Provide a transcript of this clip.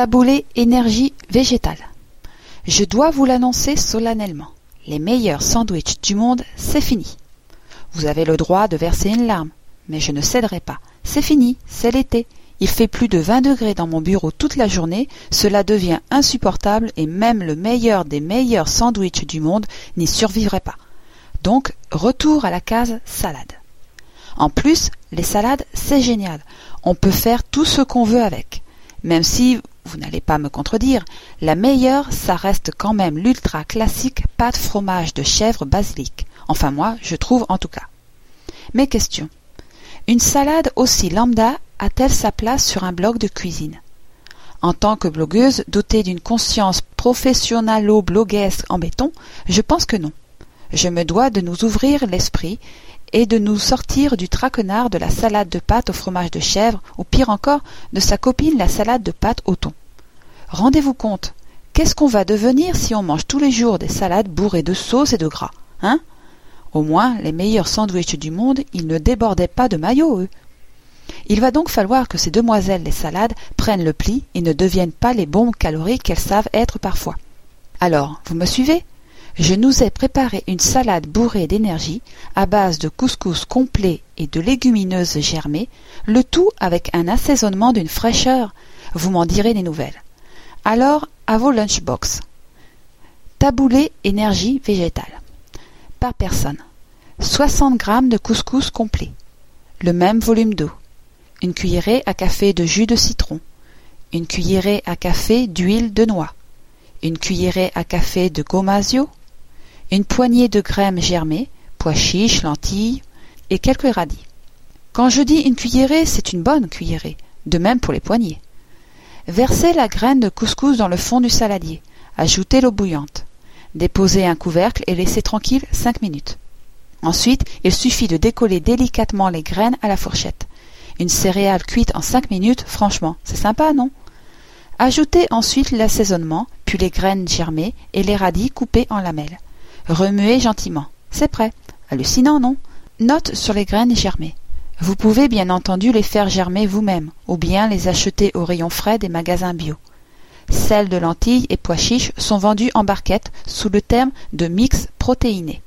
Taboulé énergie végétale. Je dois vous l'annoncer solennellement. Les meilleurs sandwichs du monde, c'est fini. Vous avez le droit de verser une larme, mais je ne céderai pas. C'est fini, c'est l'été. Il fait plus de 20 degrés dans mon bureau toute la journée, cela devient insupportable et même le meilleur des meilleurs sandwichs du monde n'y survivrait pas. Donc, retour à la case salade. En plus, les salades, c'est génial. On peut faire tout ce qu'on veut avec. Même si, vous n'allez pas me contredire, la meilleure, ça reste quand même l'ultra classique pâte fromage de chèvre basilic. Enfin moi, je trouve en tout cas. Mes questions. Une salade aussi lambda a-t-elle sa place sur un blog de cuisine? En tant que blogueuse dotée d'une conscience professionnalo-bloguesque en béton, je pense que non. Je me dois de nous ouvrir l'esprit et de nous sortir du traquenard de la salade de pâte au fromage de chèvre, ou pire encore, de sa copine la salade de pâte au thon. Rendez-vous compte, qu'est-ce qu'on va devenir si on mange tous les jours des salades bourrées de sauce et de gras, hein? Au moins, les meilleurs sandwichs du monde, ils ne débordaient pas de maillot, eux. Il va donc falloir que ces demoiselles les salades prennent le pli et ne deviennent pas les bombes caloriques qu'elles savent être parfois. Alors, vous me suivez? Je nous ai préparé une salade bourrée d'énergie à base de couscous complet et de légumineuses germées, le tout avec un assaisonnement d'une fraîcheur. Vous m'en direz des nouvelles. Alors, à vos lunchbox. Taboulé énergie végétale. Par personne. 60 g de couscous complet. Le même volume d'eau une cuillerée à café de jus de citron, une cuillerée à café d'huile de noix, une cuillerée à café de gomasio, une poignée de graines germées, pois chiches, lentilles et quelques radis. Quand je dis une cuillerée, c'est une bonne cuillerée, de même pour les poignées. Versez la graine de couscous dans le fond du saladier, ajoutez l'eau bouillante, déposez un couvercle et laissez tranquille cinq minutes. Ensuite, il suffit de décoller délicatement les graines à la fourchette. Une céréale cuite en cinq minutes, franchement, c'est sympa, non? Ajoutez ensuite l'assaisonnement, puis les graines germées et les radis coupés en lamelles. Remuez gentiment. C'est prêt. Hallucinant, non? Note sur les graines germées. Vous pouvez bien entendu les faire germer vous-même, ou bien les acheter au rayon frais des magasins bio. Celles de lentilles et pois chiches sont vendues en barquettes sous le terme de mix protéiné.